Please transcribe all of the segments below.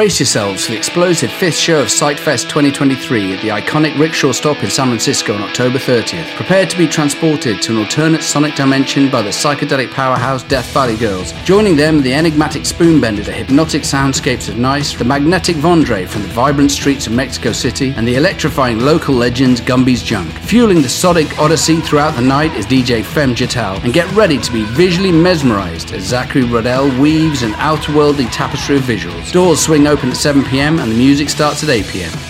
Brace yourselves for the explosive fifth show of Psychfest 2023 at the iconic Rickshaw Stop in San Francisco on October 30th. Prepare to be transported to an alternate sonic dimension by the psychedelic powerhouse Death Valley Girls. Joining them, the enigmatic Spoonbender, the hypnotic soundscapes of Nice, the magnetic Vondre from the vibrant streets of Mexico City, and the electrifying local legends Gumby's Junk. Fueling the sonic odyssey throughout the night is DJ Fem Jatal, and get ready to be visually mesmerized as Zachary Rodell weaves an outerworldly tapestry of visuals. Doors swing open at 7pm and the music starts at 8pm.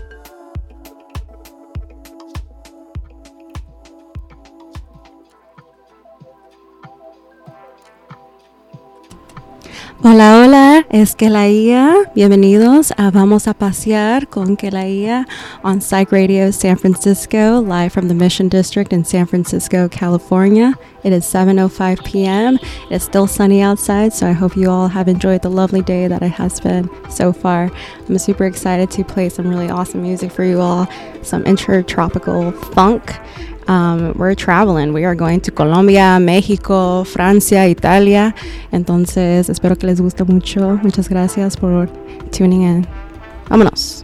Es Kelaia. Bienvenidos a Vamos a Pasear con Kelaia on Psych Radio San Francisco, live from the Mission District in San Francisco, California. It is 7:05 p.m. It's still sunny outside, so I hope you all have enjoyed the lovely day that it has been so far. I'm super excited to play some really awesome music for you all, some intertropical funk um, we're traveling. We are going to Colombia, México, Francia, Italia. Entonces, espero que les guste mucho. Muchas gracias por tuning in. Vámonos.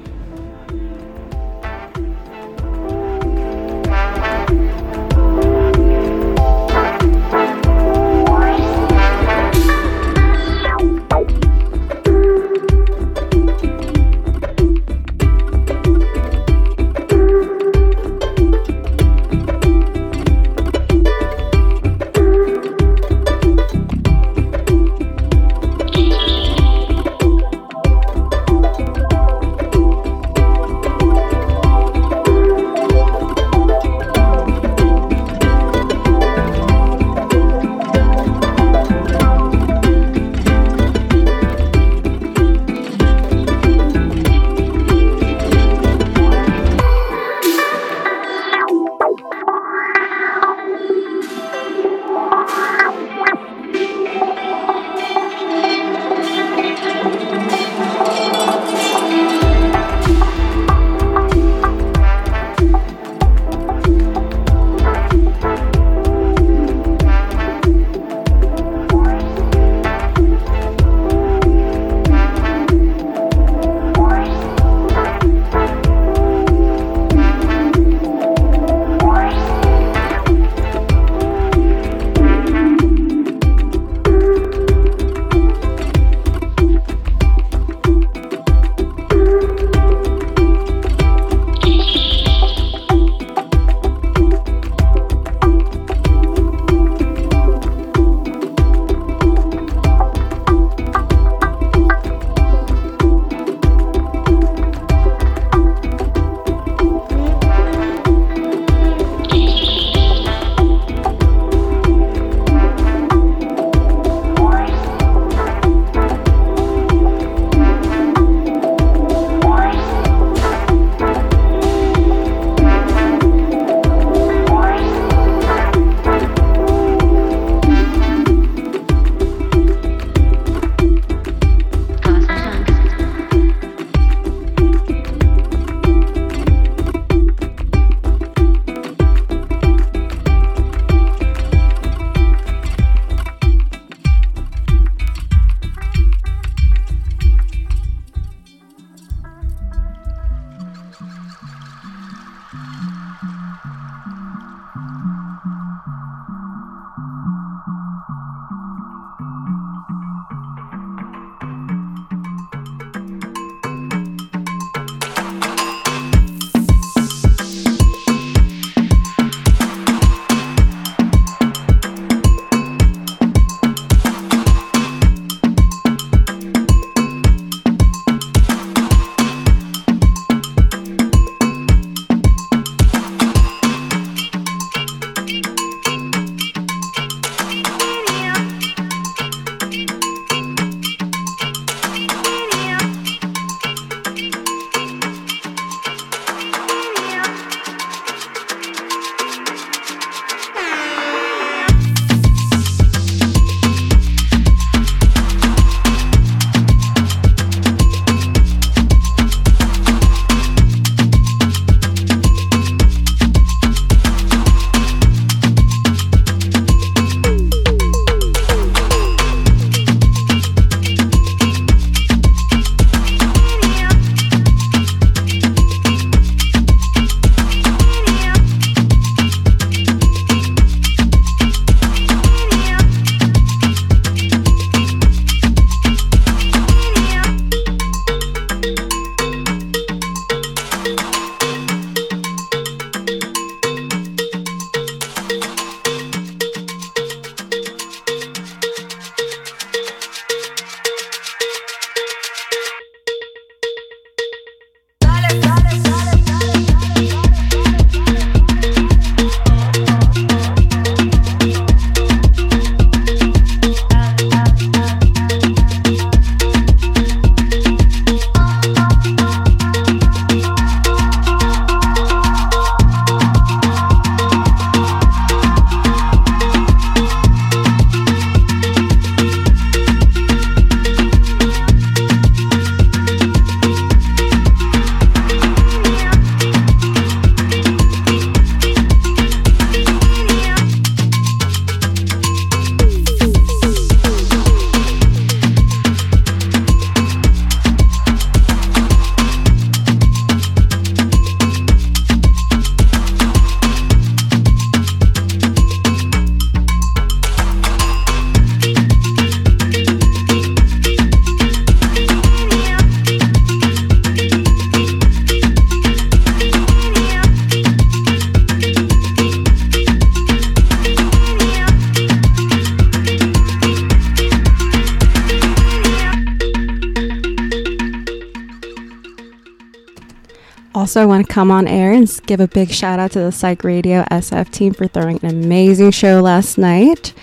Also, I want to come on air and give a big shout out to the Psych Radio SF team for throwing an amazing show last night.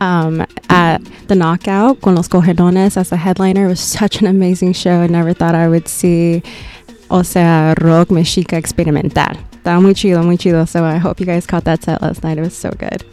Um, at the Knockout con los Cogelones as a headliner. It was such an amazing show. I never thought I would see, o sea, rock mexica experimental. Estaba muy chido, muy chido. So I hope you guys caught that set last night. It was so good.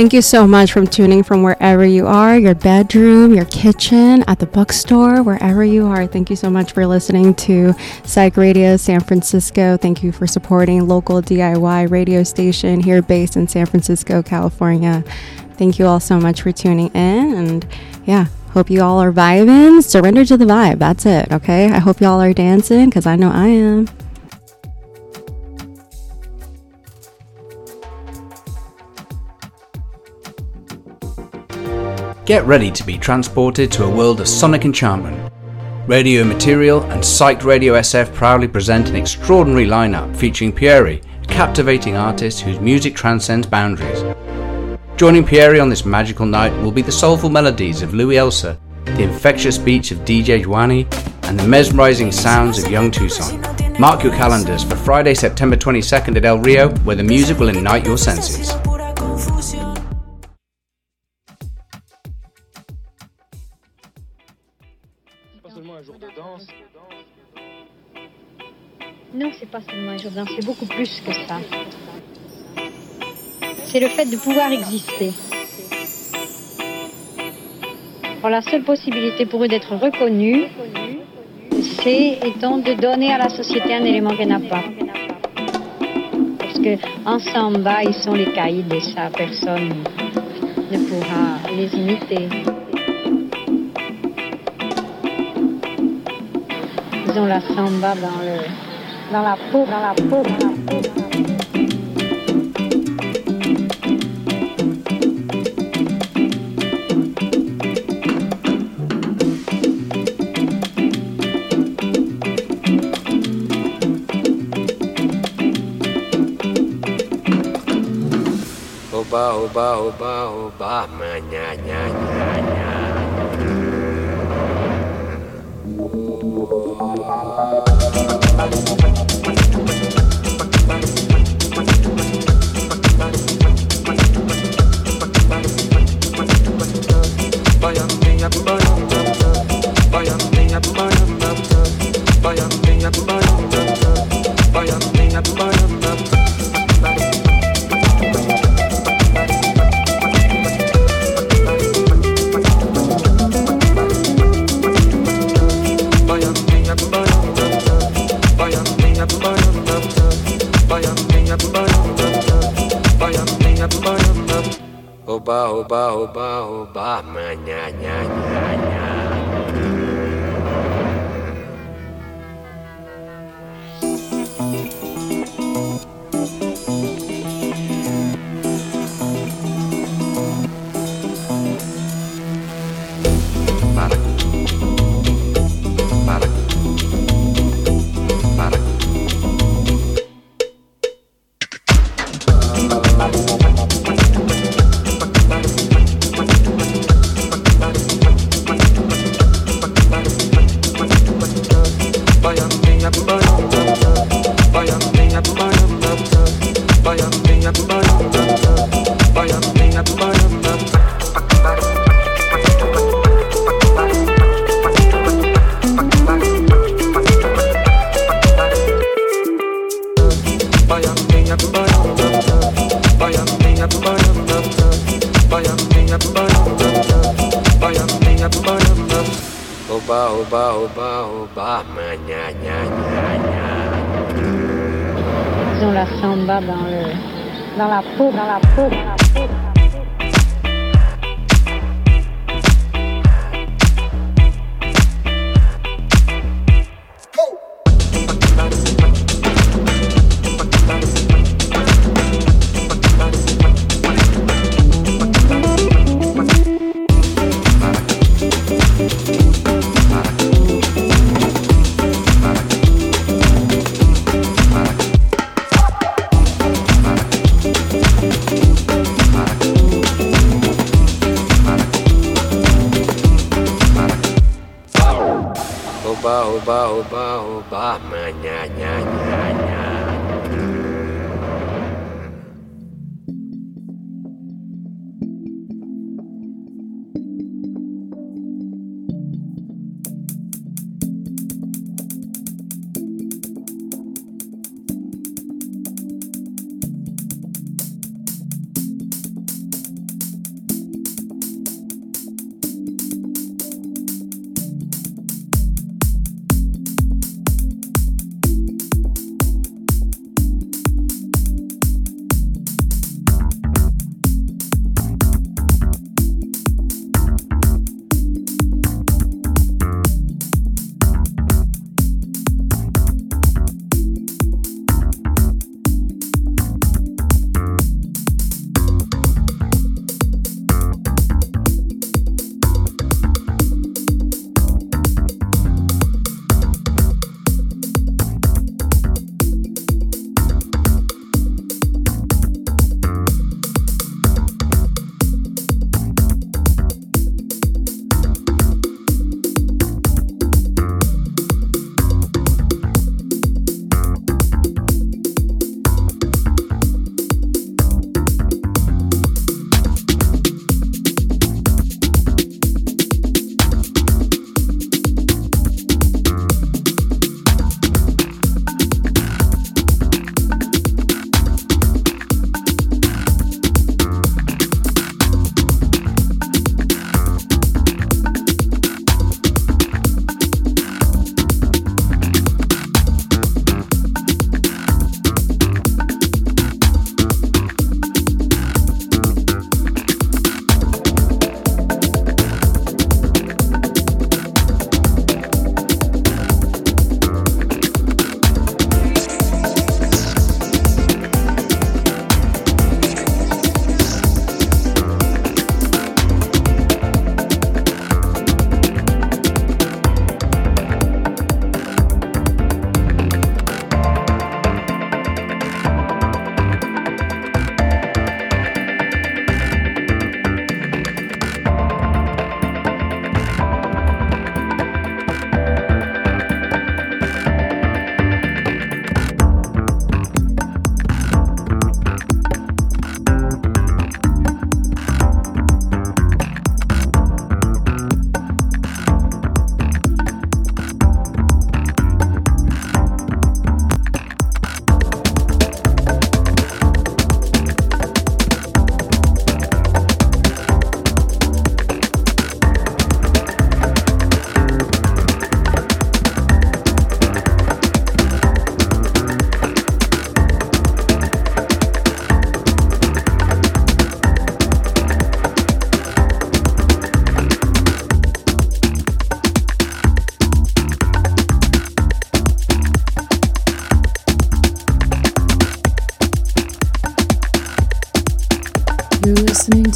Thank you so much for tuning from wherever you are, your bedroom, your kitchen, at the bookstore, wherever you are. Thank you so much for listening to Psych Radio San Francisco. Thank you for supporting local DIY radio station here based in San Francisco, California. Thank you all so much for tuning in and yeah, hope you all are vibing. Surrender to the vibe. That's it, okay? I hope y'all are dancing because I know I am. Get ready to be transported to a world of sonic enchantment. Radio Material and Psyched Radio SF proudly present an extraordinary lineup featuring Pieri, a captivating artist whose music transcends boundaries. Joining Pieri on this magical night will be the soulful melodies of Louis Elsa, the infectious beats of DJ Juani, and the mesmerizing sounds of Young Tucson. Mark your calendars for Friday, September 22nd at El Rio, where the music will ignite your senses. Que ça. C'est le fait de pouvoir exister. La seule possibilité pour eux d'être reconnus, c'est étant de donner à la société un élément qu'elle n'a pas. Parce que ensemble, ils sont les caïds et ça, personne ne pourra les imiter. Ils ont la samba dans le dans la peau, dans la peau, dans la peau. Oba, oba, oba, oba, nya, nya, nya, oba,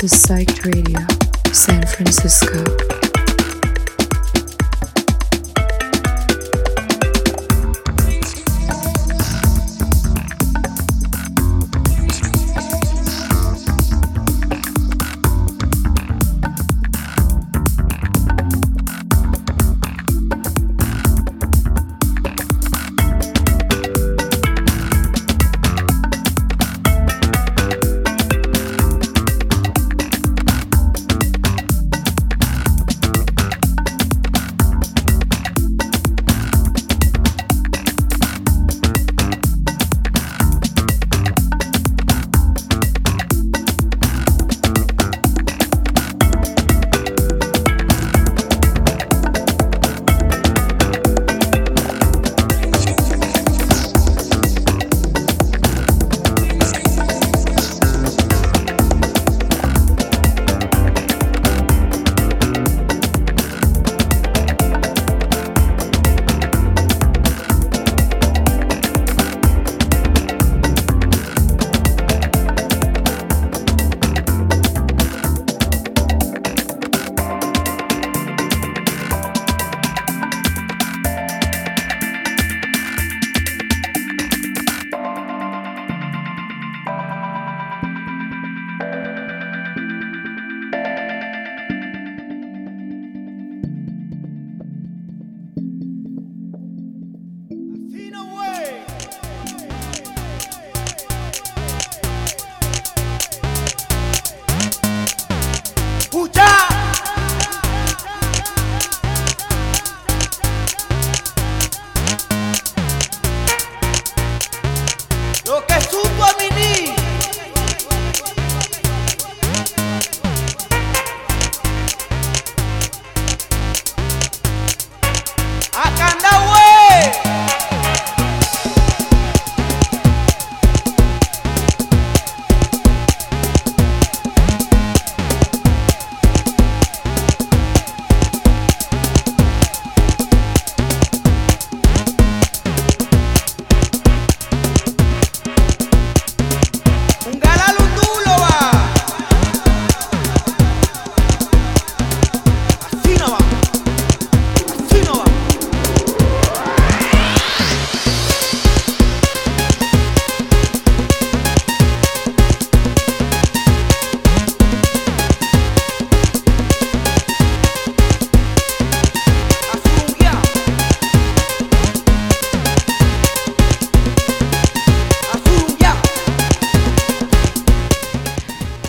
to Psych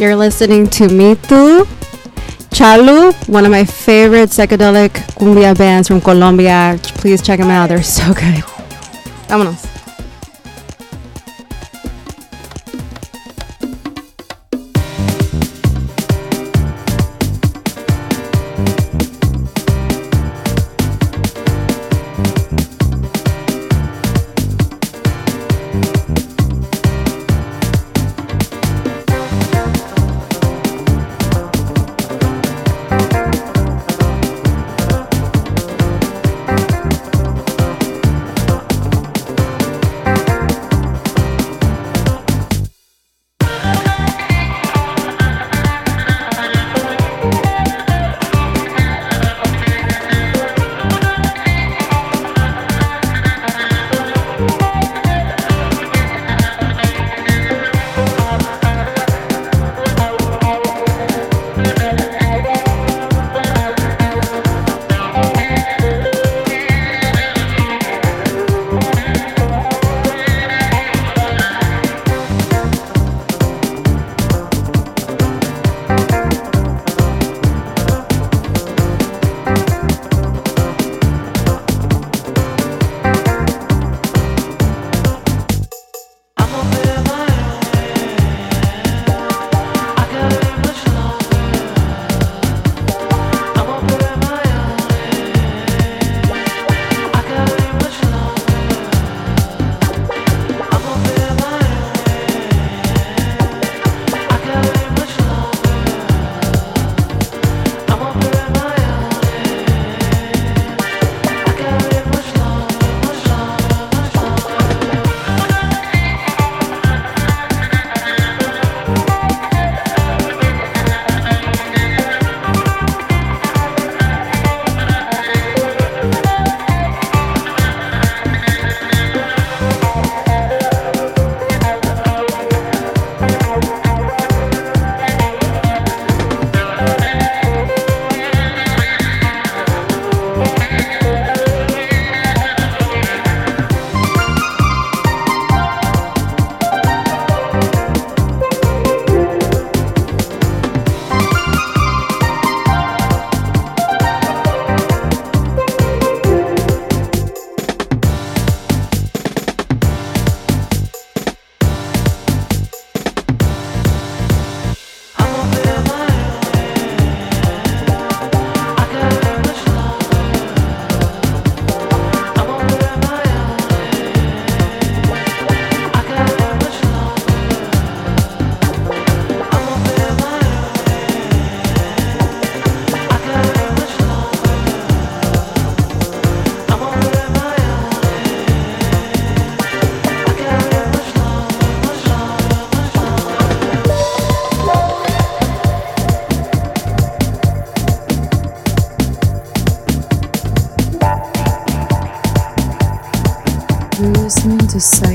You're listening to Me Too, Chalu, one of my favorite psychedelic cumbia bands from Colombia. Please check them out, they're so good. Vámonos. To Psych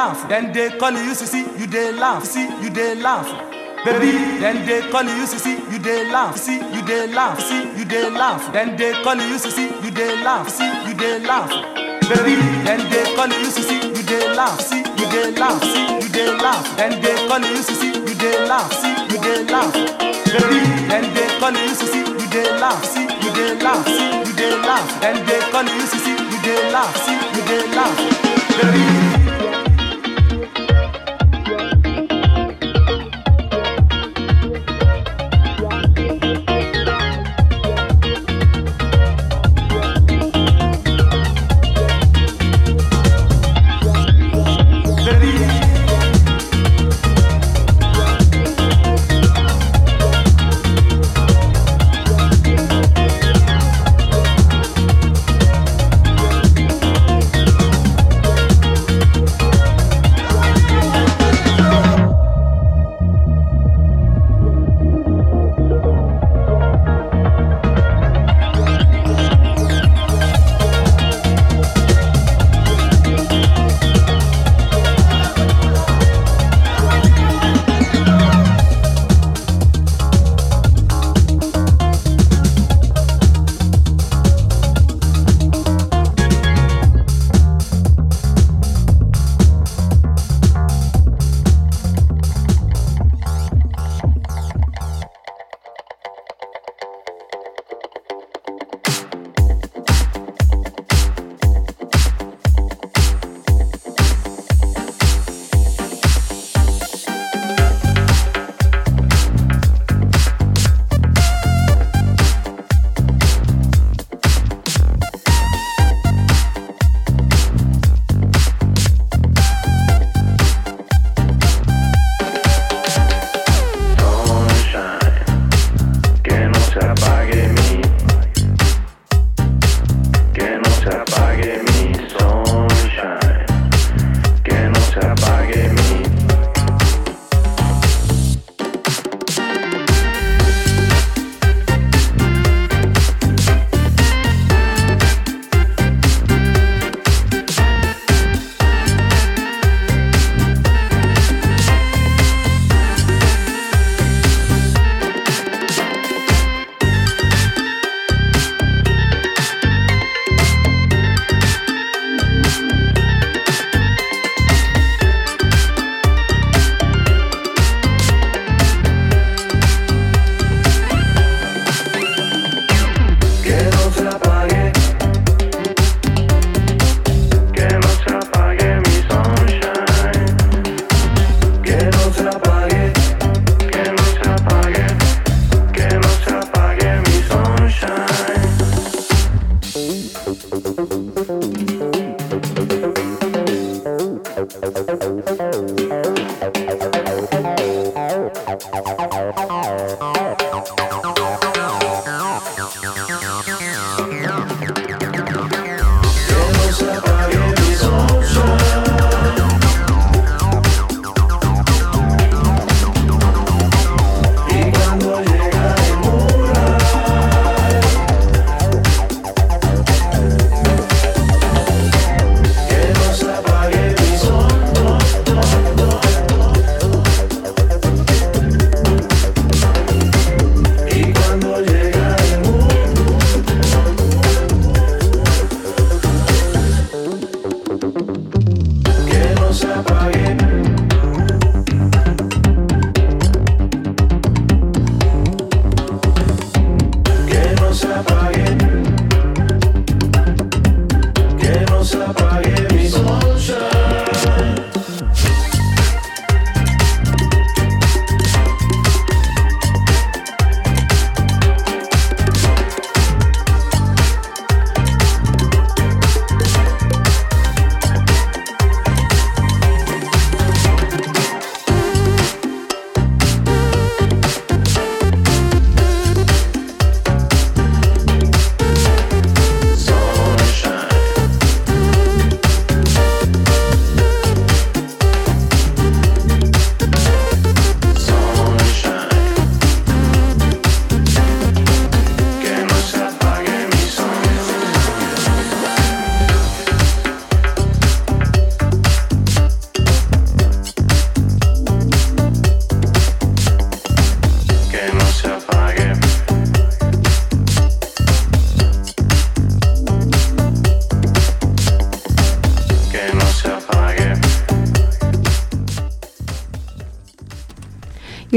laugh. Then they call you, see you they laugh, see you they laugh. Baby, then they call you, see you they laugh, see you they laugh, see you they laugh. Then they call you, see you they laugh, see you they laugh. Baby, then they call you, see you they laugh, see you they laugh, see you they laugh. Then they call you, see you they laugh, see you they laugh. Baby, then they call you, see you they laugh, see you they laugh, see you they laugh. Then they call you, see you they laugh, see you they laugh. Baby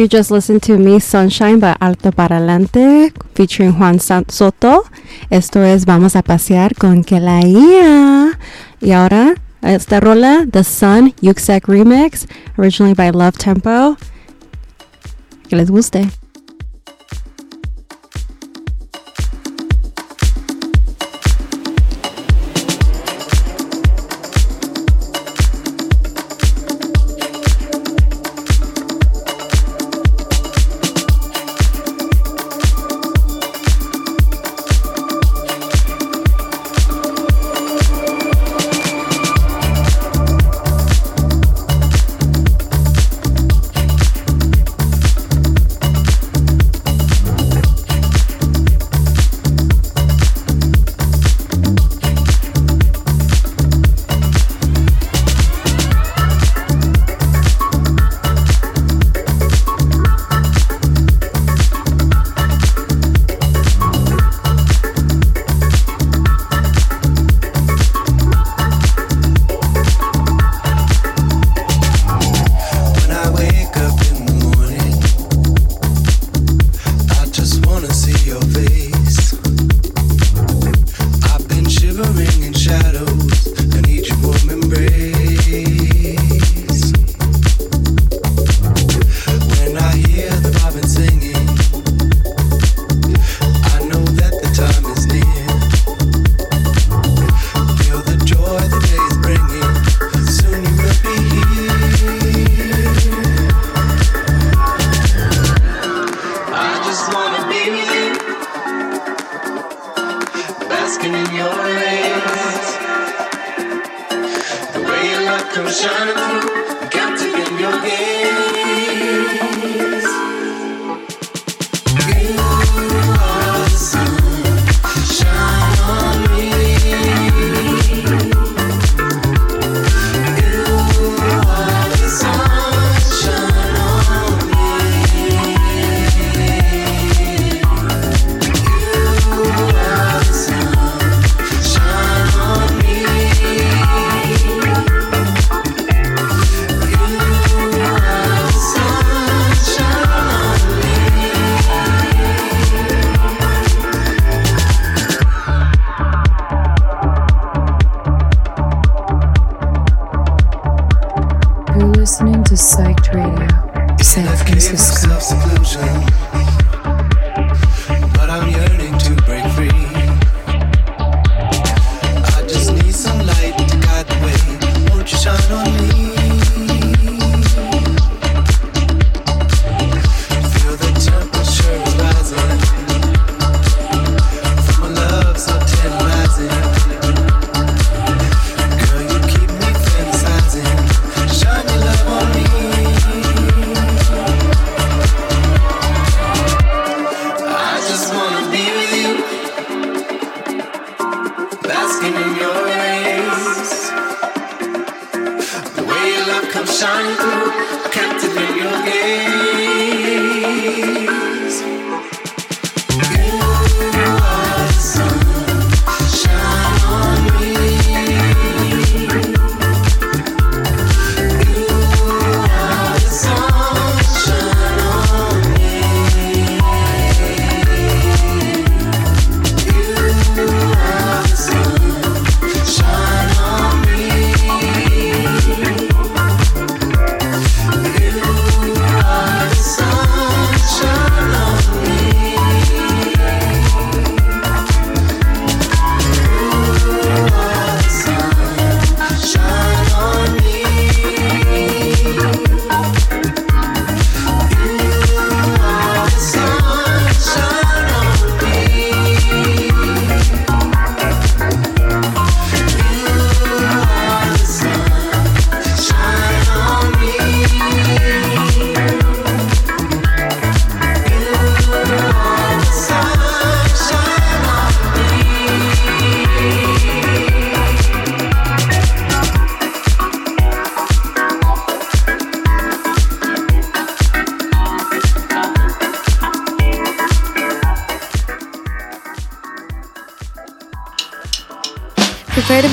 You just listened to Me Sunshine by Alto Paralante featuring Juan Soto. Esto es Vamos a pasear con Kelaia. Y ahora, esta rola, The Sun Yuxek Remix, originally by Love Tempo. Que les guste.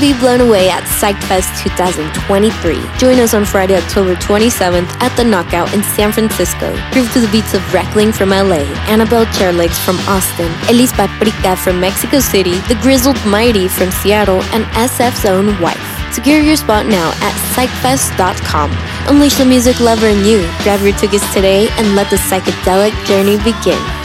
Be blown away at PsychFest 2023. Join us on Friday, October 27th at the Knockout in San Francisco. Groove to the beats of Reckling from LA, Annabelle Chairlegs from Austin, Elis Paprika from Mexico City, The Grizzled Mighty from Seattle, and SF's own wife. Secure your spot now at psychfest.com. Unleash the music lover in you. Grab your tickets today and let the psychedelic journey begin.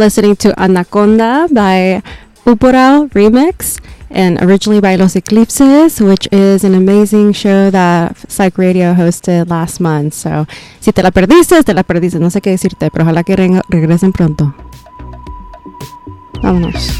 Listening to Anaconda by Uporal Remix and originally by Los Eclipses, which is an amazing show that Psych Radio hosted last month. So, si te la perdiste, te la perdiste. No sé qué decirte, pero ojalá que regresen pronto. Vámonos.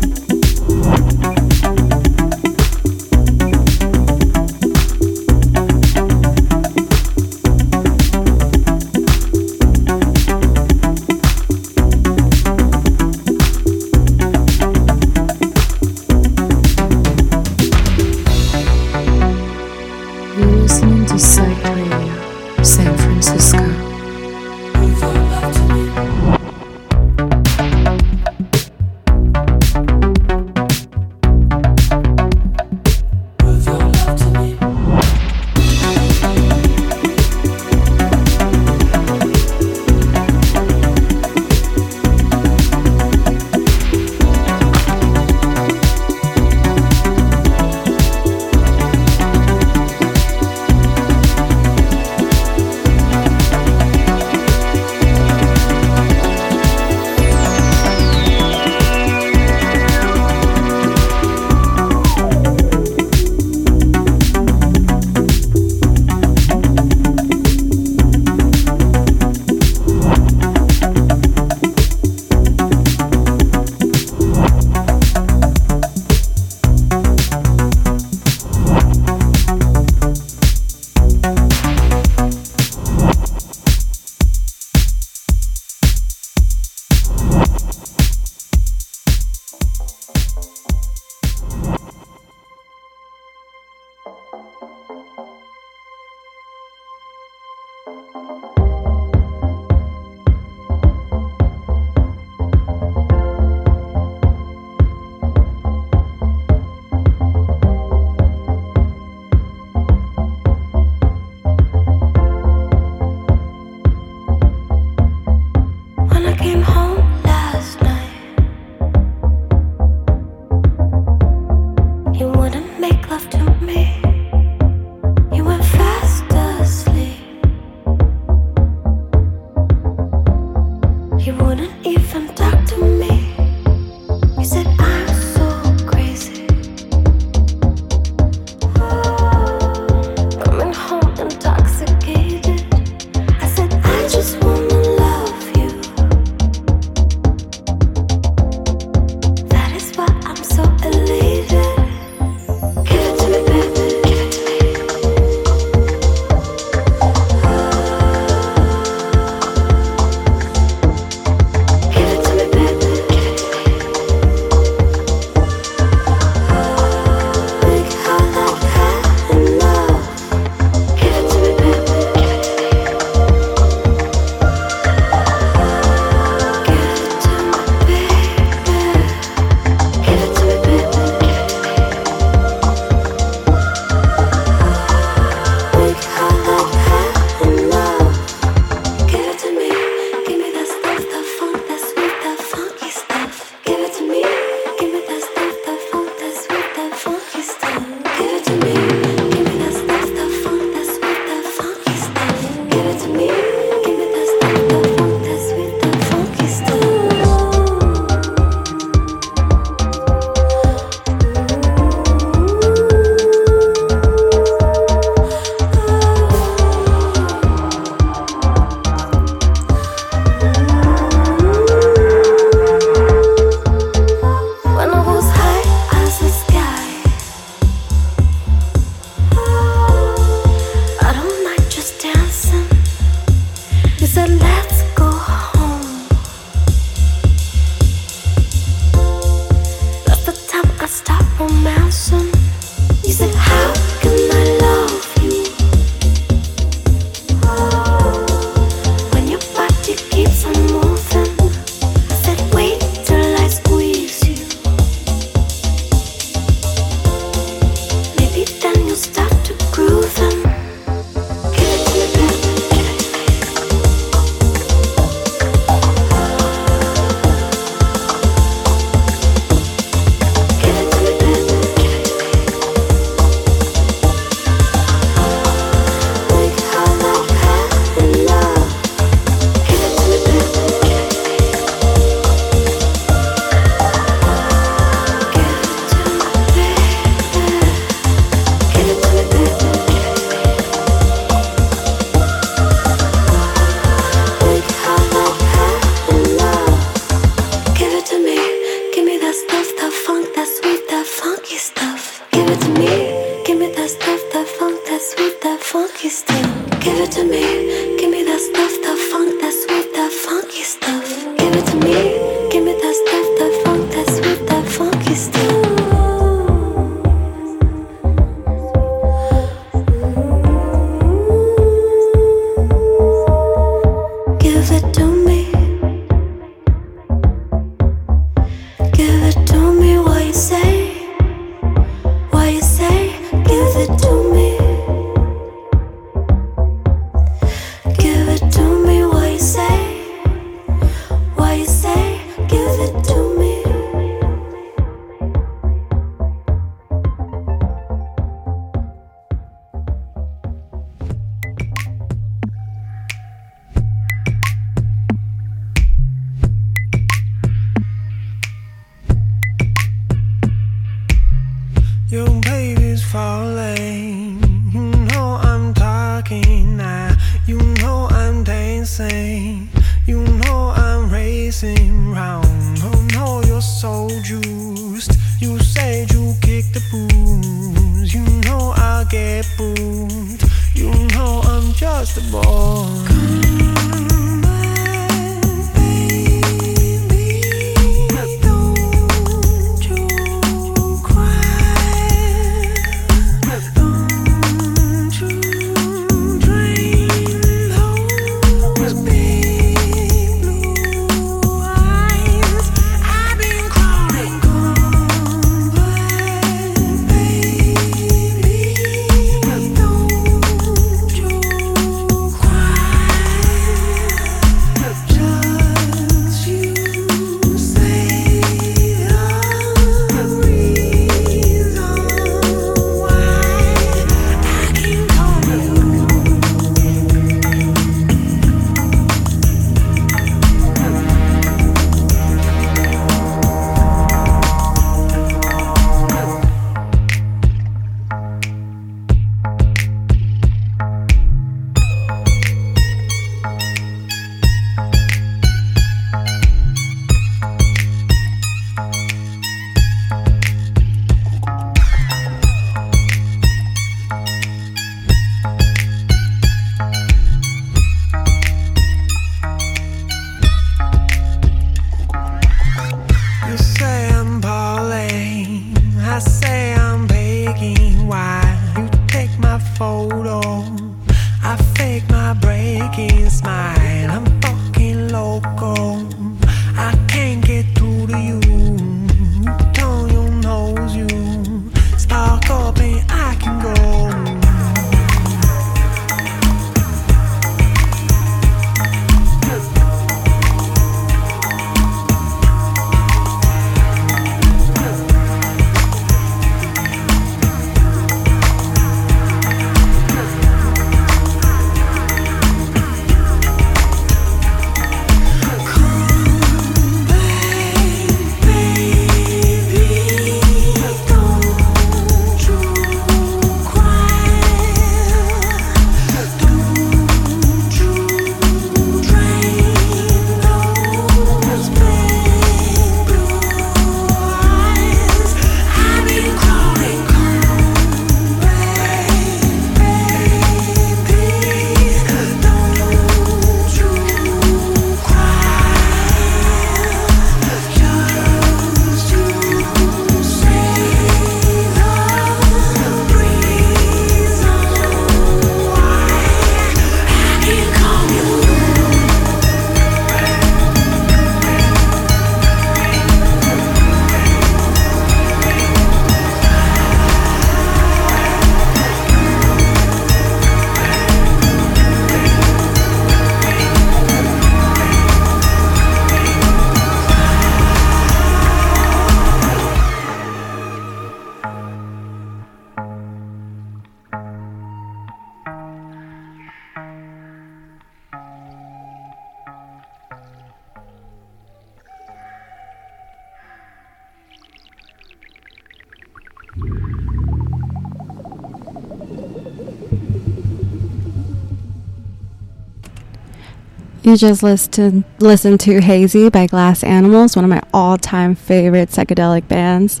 You just listened listen to Hazey by Glass Animals, one of my all-time favorite psychedelic bands.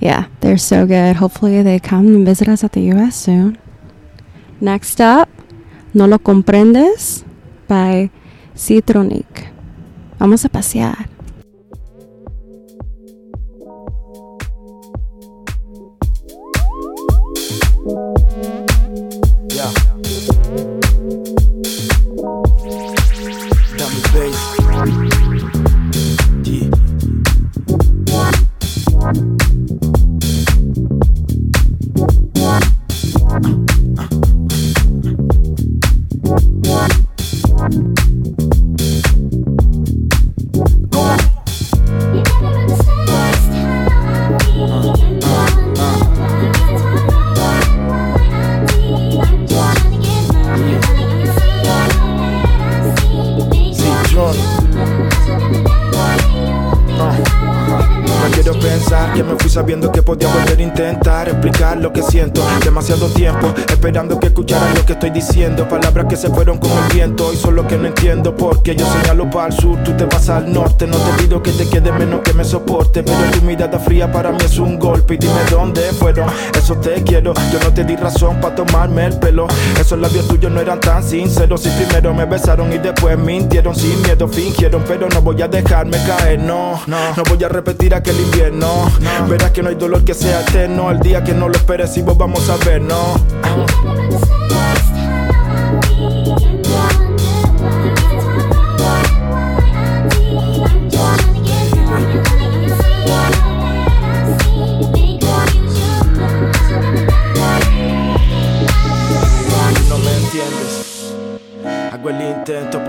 Yeah, they're so good. Hopefully they come and visit us at the US soon. Next up, No lo comprendes by Citronic. Vamos a pasear. esperando que escuchara estoy diciendo Palabras que se fueron con el viento Y solo que no entiendo porque yo señalo para el sur Tú te vas al norte. No te pido que te quede menos que me soporte Pero tu mirada fría para mí es un golpe. Y dime dónde fueron Eso te quiero. Yo no te di razón para tomarme el pelo. Esos labios tuyos no eran tan sinceros. Y primero me besaron y después mintieron. Sin miedo fingieron Pero no voy a dejarme caer, no. No, no voy a repetir aquel invierno. Verás que no hay dolor que sea eterno. El día que no lo esperes y vos vamos a ver, no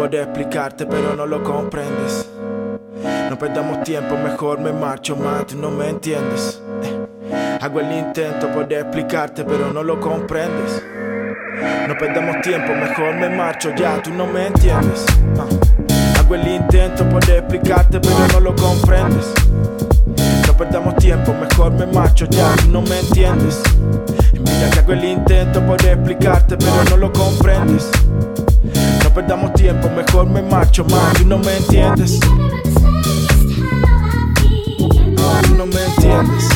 explicarte, pero no lo comprendes. No perdamos tiempo, mejor me marcho más, tú no me entiendes. Eh, hago el intento por explicarte, pero no lo comprendes. No perdamos tiempo, mejor me marcho ya, tú no me entiendes. Ah, hago el intento por explicarte, pero no lo comprendes. No perdamos tiempo, mejor me marcho ya, tú no me entiendes. mira que hago el intento por explicarte, pero no lo comprendes. No perdamos tiempo, mejor me marcho más. Tú no me entiendes. Tú no me entiendes.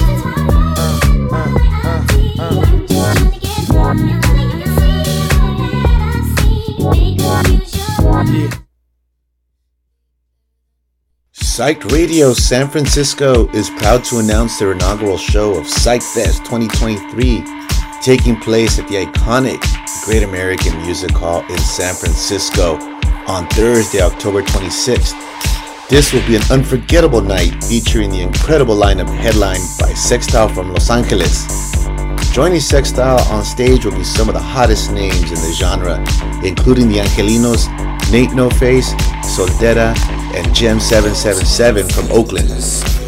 Psych Radio San Francisco is proud to announce their inaugural show of Psych Fest 2023, taking place at the iconic Great American Music Hall in San Francisco on Thursday, October 26th. This will be an unforgettable night featuring the incredible lineup headlined by Sextile from Los Angeles. Joining Sextile on stage will be some of the hottest names in the genre, including the Angelinos, Nate No Face, Soltera, and Gem 777 from Oakland.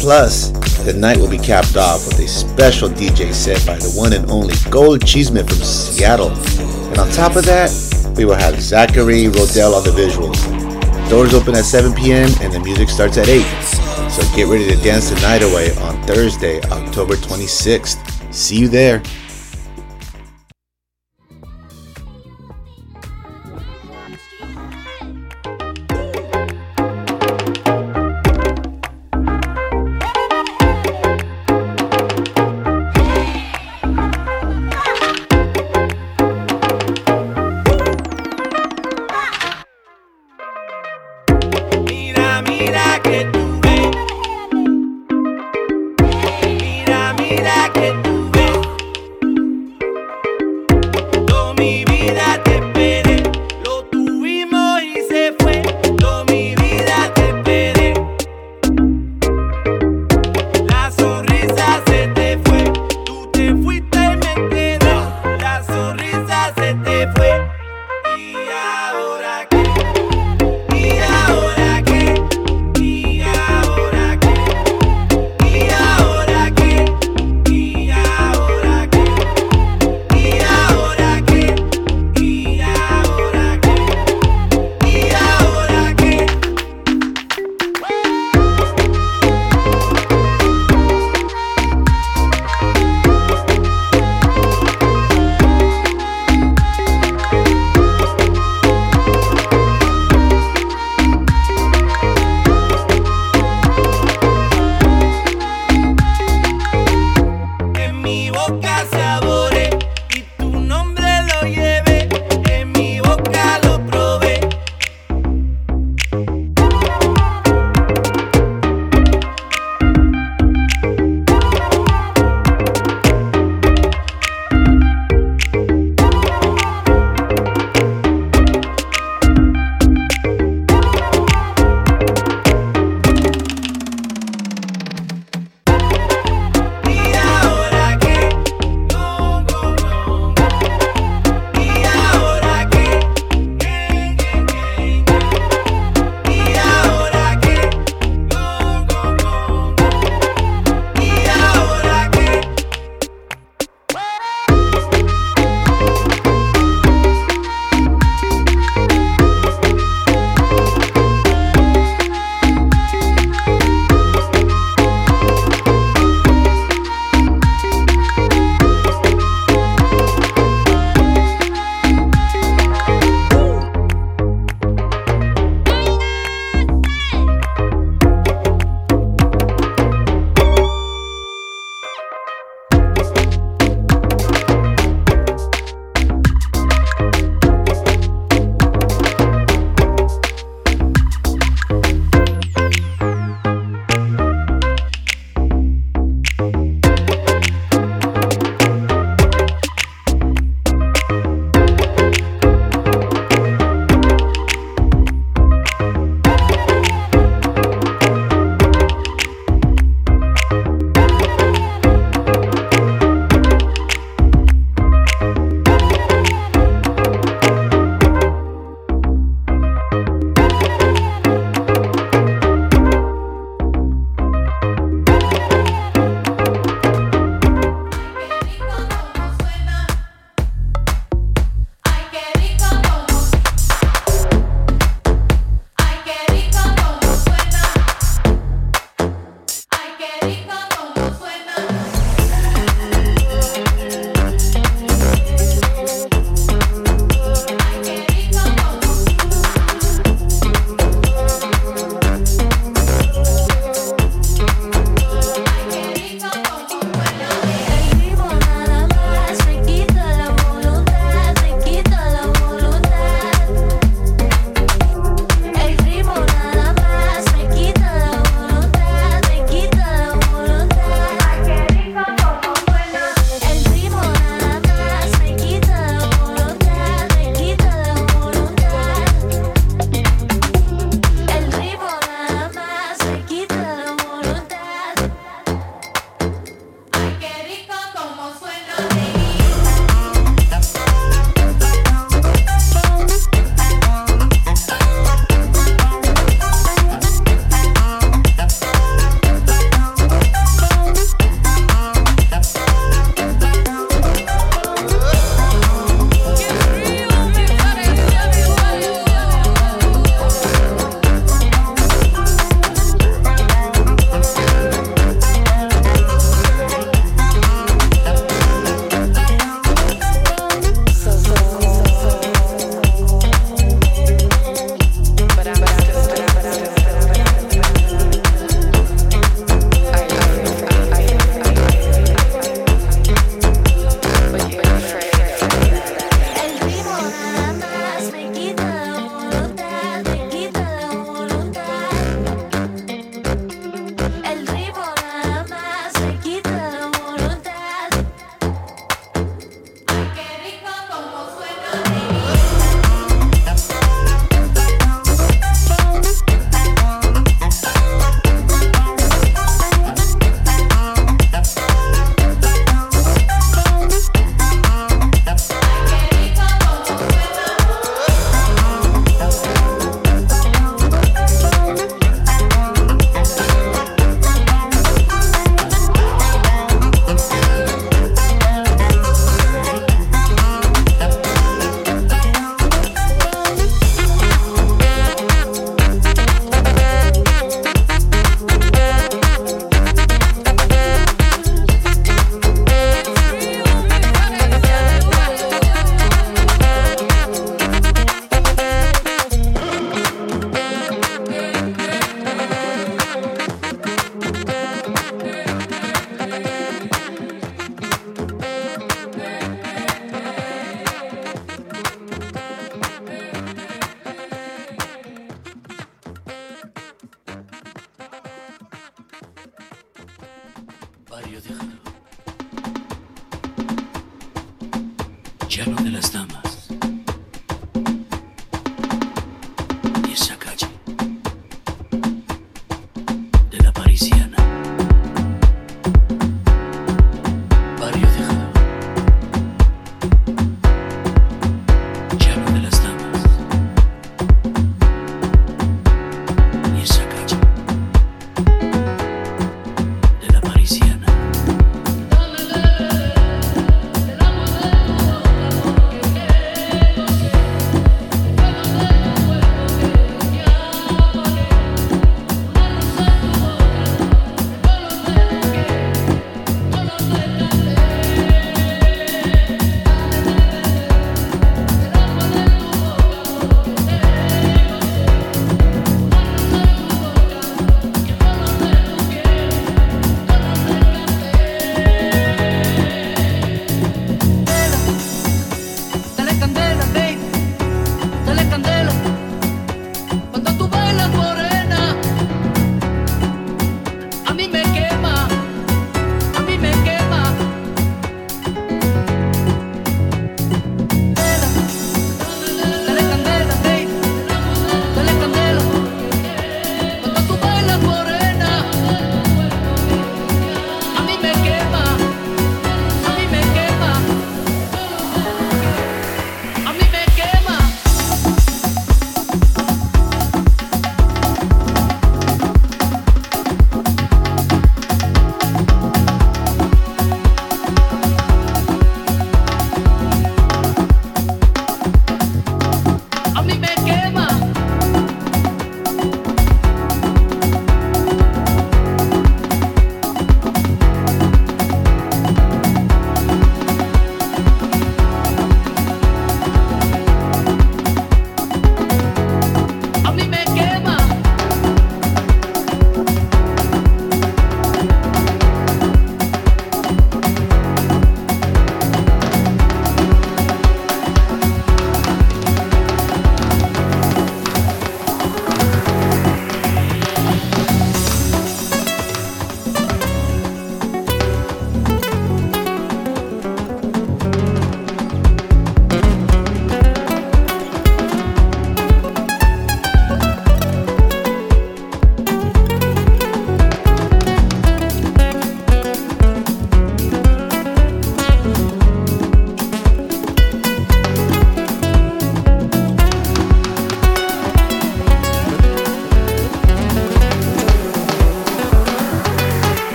Plus, the night will be capped off with a special DJ set by the one and only Gold Cheeseman from Seattle. And on top of that, we will have Zachary Rodell on the visuals. Doors open at 7 p.m. and the music starts at 8. So get ready to dance the night away on Thursday, October 26th. See you there.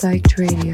Psyched Radio,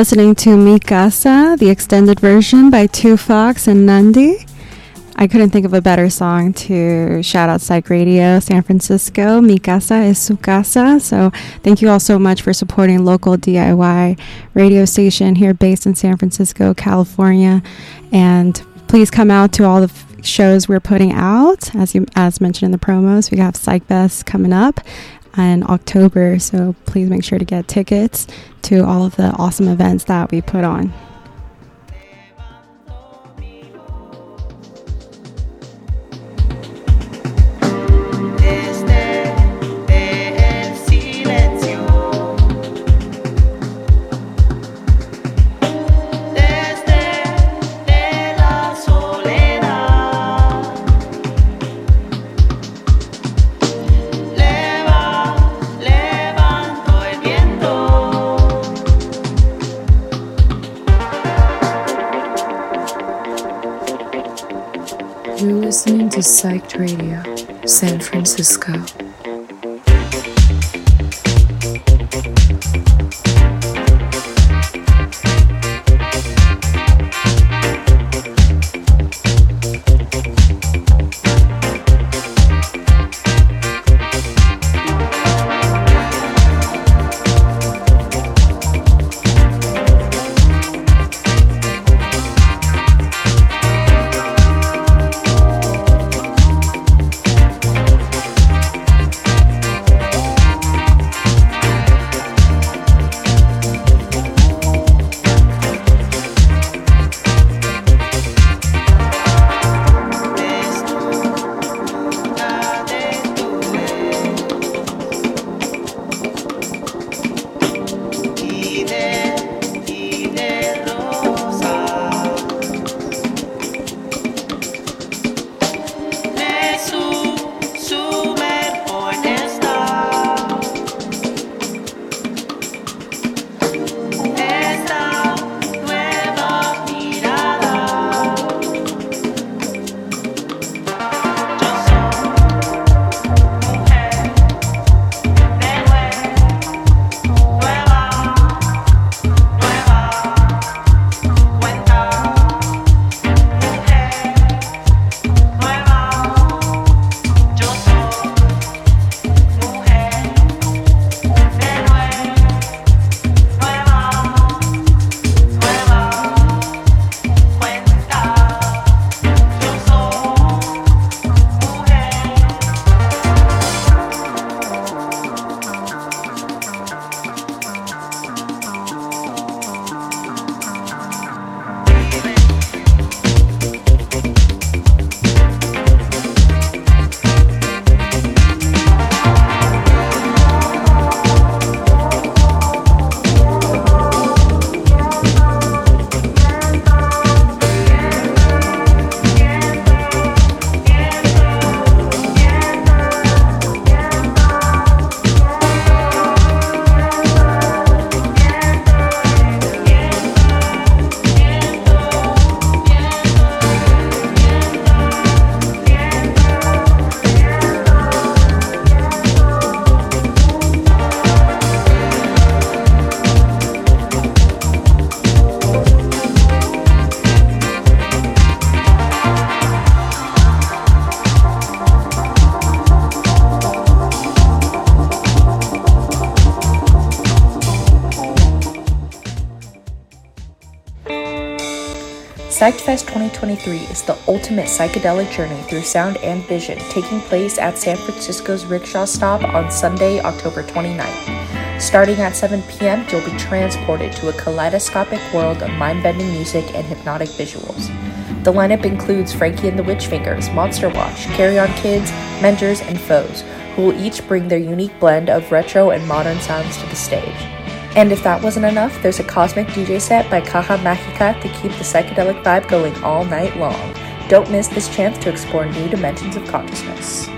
listening to Mi Casa, the extended version by Two Fox and Nandi. I couldn't think of a better song to shout out Psych Radio San Francisco. Mi casa es su casa. So thank you all so much for supporting local DIY radio station here based in San Francisco, California. And please come out to all the shows we're putting out. As you as mentioned in the promos, we have Psych Fest coming up in October. So please make sure to get tickets to all of the awesome events that we put on. Psyched Radio, San Francisco. PsychFest 2023 is the ultimate psychedelic journey through sound and vision, taking place at San Francisco's Rickshaw Stop on Sunday, October 29th. Starting at 7 p.m., you'll be transported to a kaleidoscopic world of mind bending music and hypnotic visuals. The lineup includes Frankie and the Witchfingers, Monster Watch, Carry On Kids, Mentors, and Foes, who will each bring their unique blend of retro and modern sounds to the stage. And if that wasn't enough, there's a cosmic DJ set by Caja Magica to keep the psychedelic vibe going all night long. Don't miss this chance to explore new dimensions of consciousness.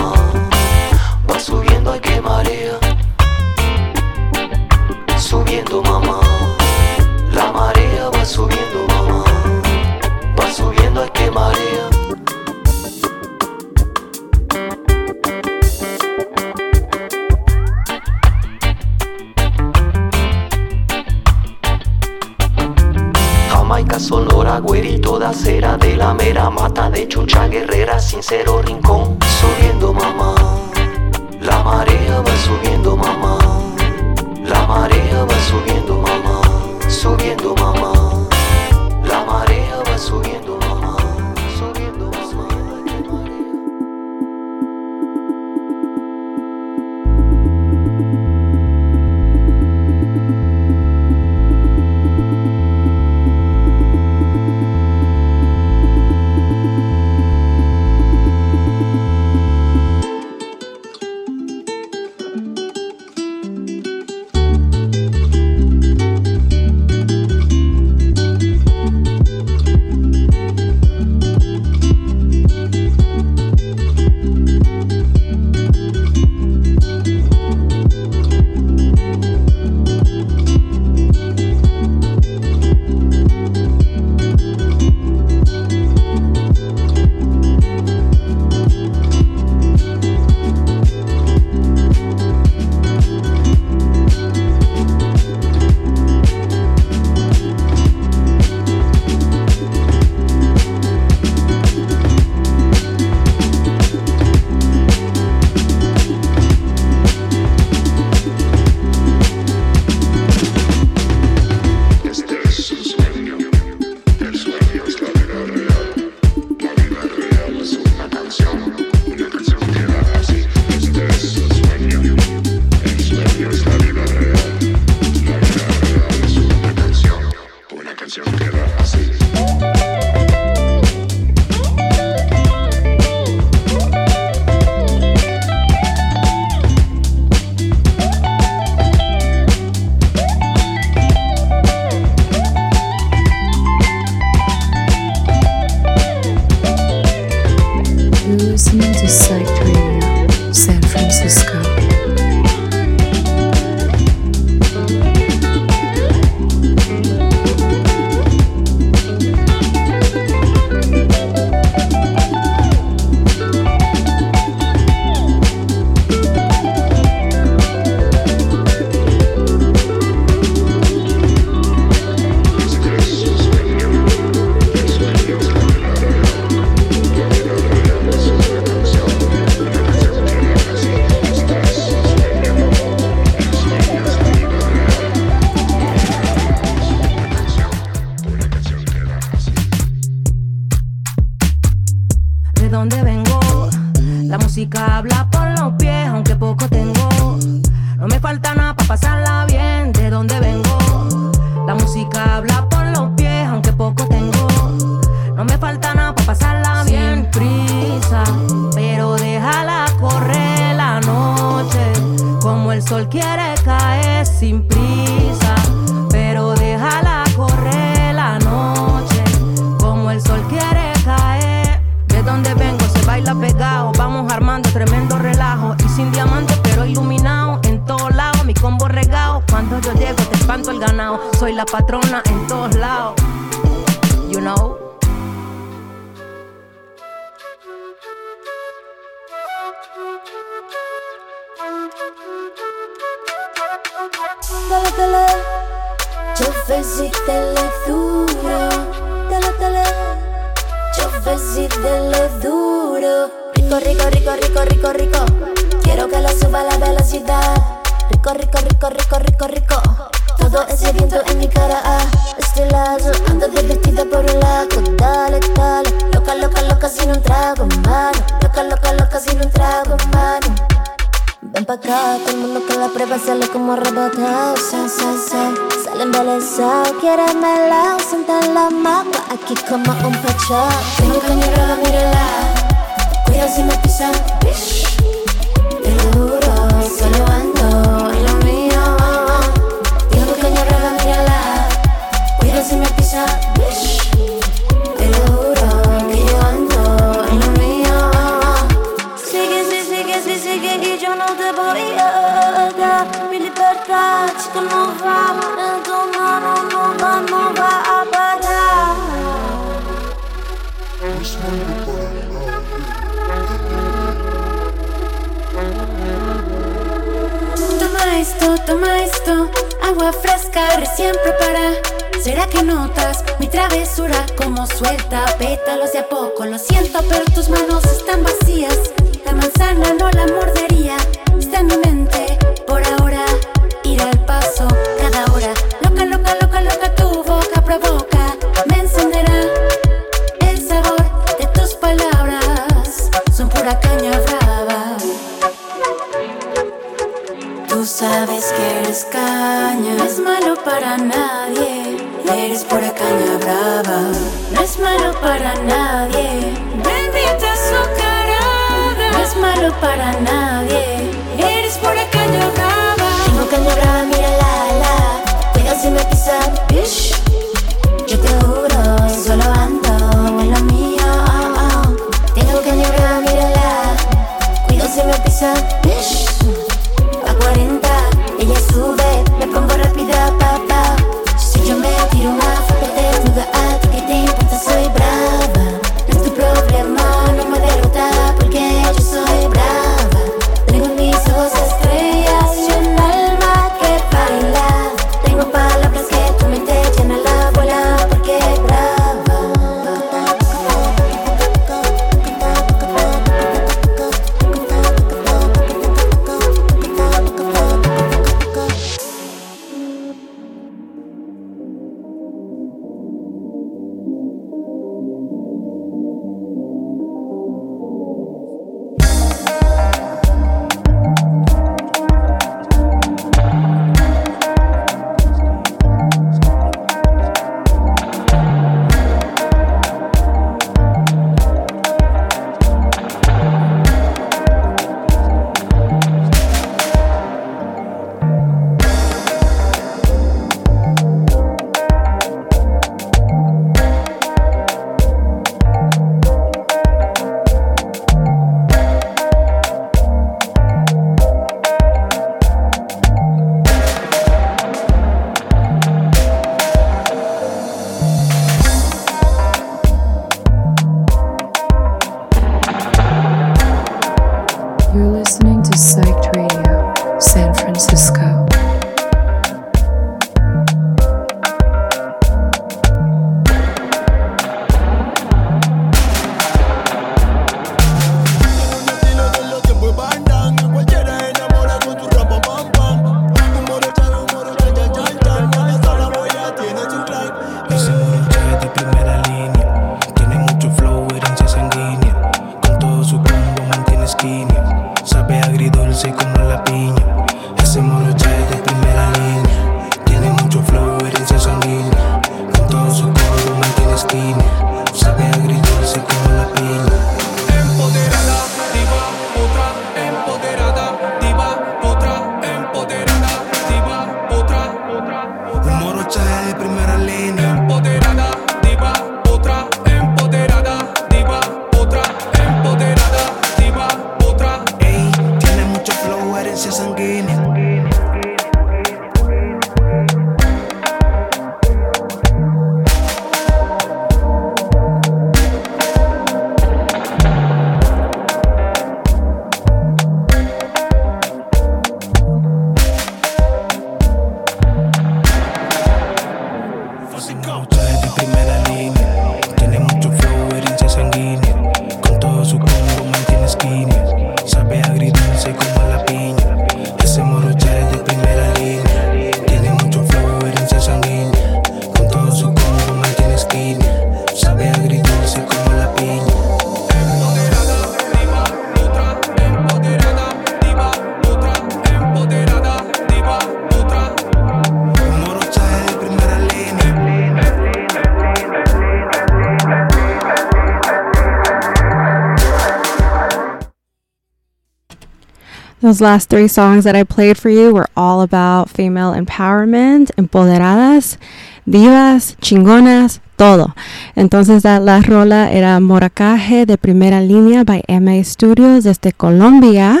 Those last three songs that I played for you were all about female empowerment, empoderadas, divas, chingonas, todo. Entonces la, la rola era Moracaje de primera línea by MA Studios desde Colombia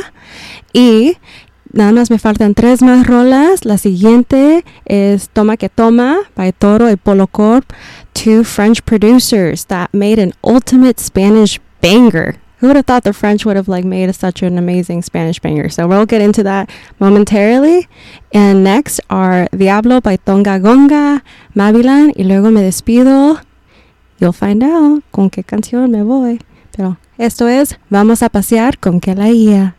y nada más me faltan tres más rolas. La siguiente es Toma que Toma by Toro y Polo Corp, two French producers that made an ultimate Spanish banger. Who would have thought the French would have like made such an amazing Spanish banger? So we'll get into that momentarily. And next are Diablo by Tonga Gonga, Mavilan, y luego me despido. You'll find out con qué canción me voy. Pero esto es Vamos a pasear con Kelaia.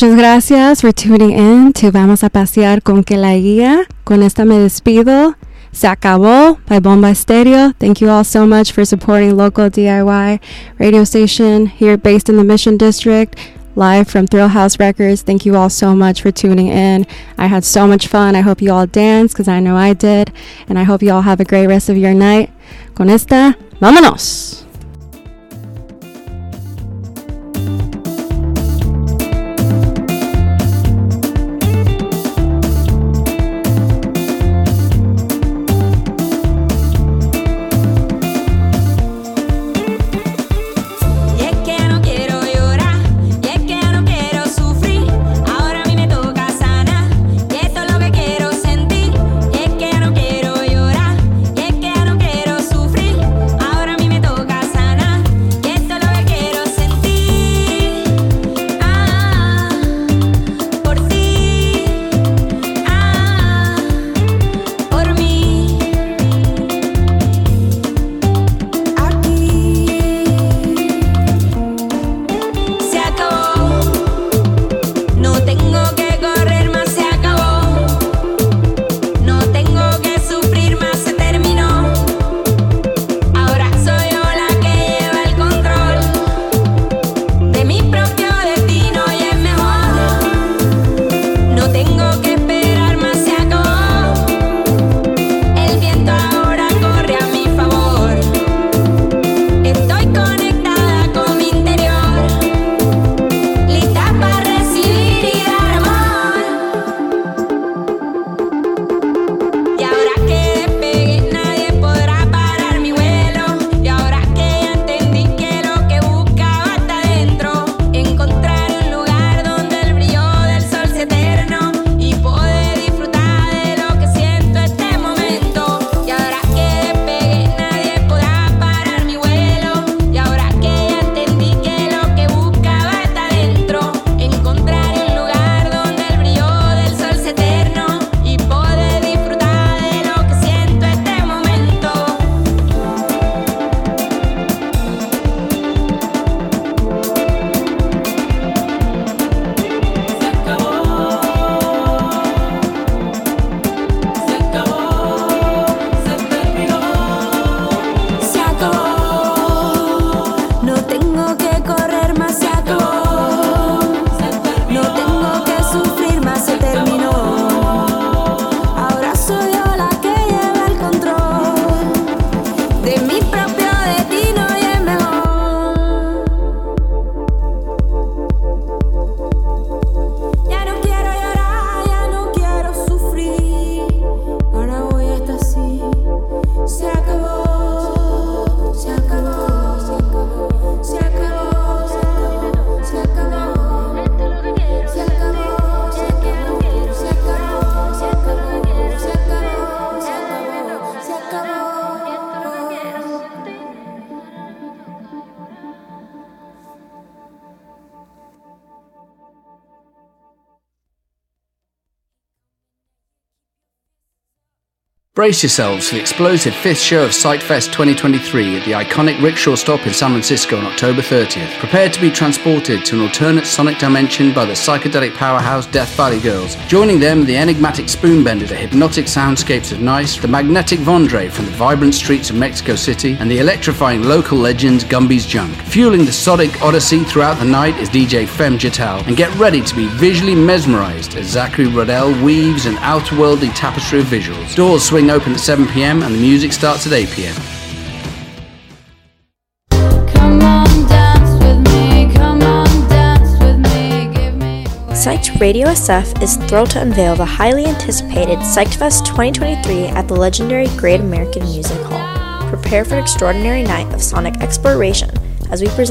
Muchas gracias for tuning in to Vamos a Pasear con Kelaia. Con esta me despido. Se acabó by Bomba Stereo. Thank you all so much for supporting local DIY radio station here based in the Mission District. Live from Thrillhouse Records. Thank you all so much for tuning in. I had so much fun. I hope you all danced because I know I did. And I hope you all have a great rest of your night. Con esta, vámonos. Brace yourselves for the explosive fifth show of PsychFest 2023 at the iconic rickshaw stop in San Francisco on October 30th. Prepare to be transported to an alternate sonic dimension by the psychedelic powerhouse Death Valley Girls. Joining them, the enigmatic Spoonbender, the hypnotic soundscapes of Nice, the magnetic Vondre from the vibrant streets of Mexico City, and the electrifying local legend Gumby's Junk. Fueling the sonic odyssey throughout the night is DJ Fem Jatal, and get ready to be visually mesmerized as Zachary Rodell weaves an outerworldly tapestry of visuals. Doors swing open at 7 pm and the music starts at 8 pm. Psyched Radio SF is thrilled to unveil the highly anticipated Psyched Fest 2023 at the legendary Great American Music Hall. Prepare for an extraordinary night of sonic exploration as we present